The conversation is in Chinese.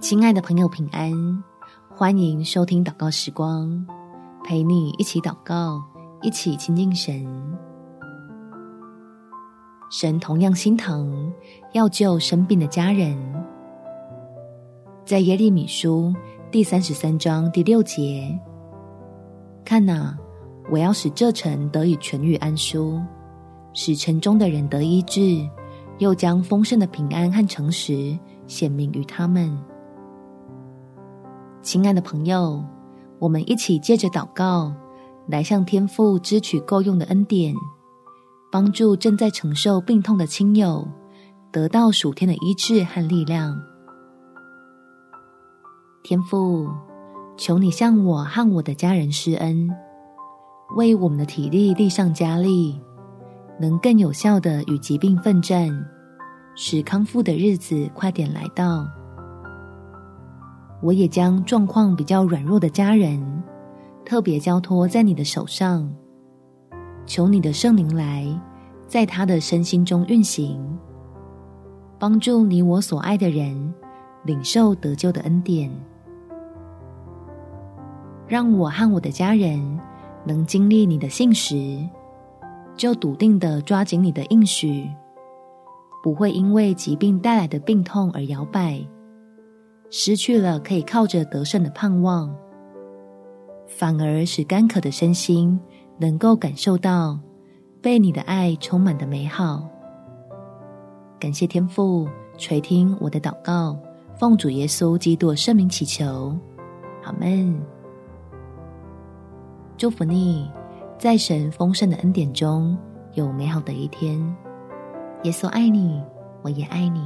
亲爱的朋友，平安！欢迎收听祷告时光，陪你一起祷告，一起亲近神。神同样心疼要救生病的家人，在耶利米书第三十三章第六节，看哪，我要使这城得以痊愈安舒，使城中的人得医治，又将丰盛的平安和诚实显明于他们。亲爱的朋友，我们一起借着祷告，来向天父支取够用的恩典，帮助正在承受病痛的亲友得到属天的医治和力量。天父，求你向我和我的家人施恩，为我们的体力力上加力，能更有效的与疾病奋战，使康复的日子快点来到。我也将状况比较软弱的家人，特别交托在你的手上，求你的圣灵来，在他的身心中运行，帮助你我所爱的人领受得救的恩典，让我和我的家人能经历你的信实，就笃定的抓紧你的应许，不会因为疾病带来的病痛而摇摆。失去了可以靠着得胜的盼望，反而使干渴的身心能够感受到被你的爱充满的美好。感谢天父垂听我的祷告，奉主耶稣基督圣名祈求，阿门。祝福你，在神丰盛的恩典中有美好的一天。耶稣爱你，我也爱你。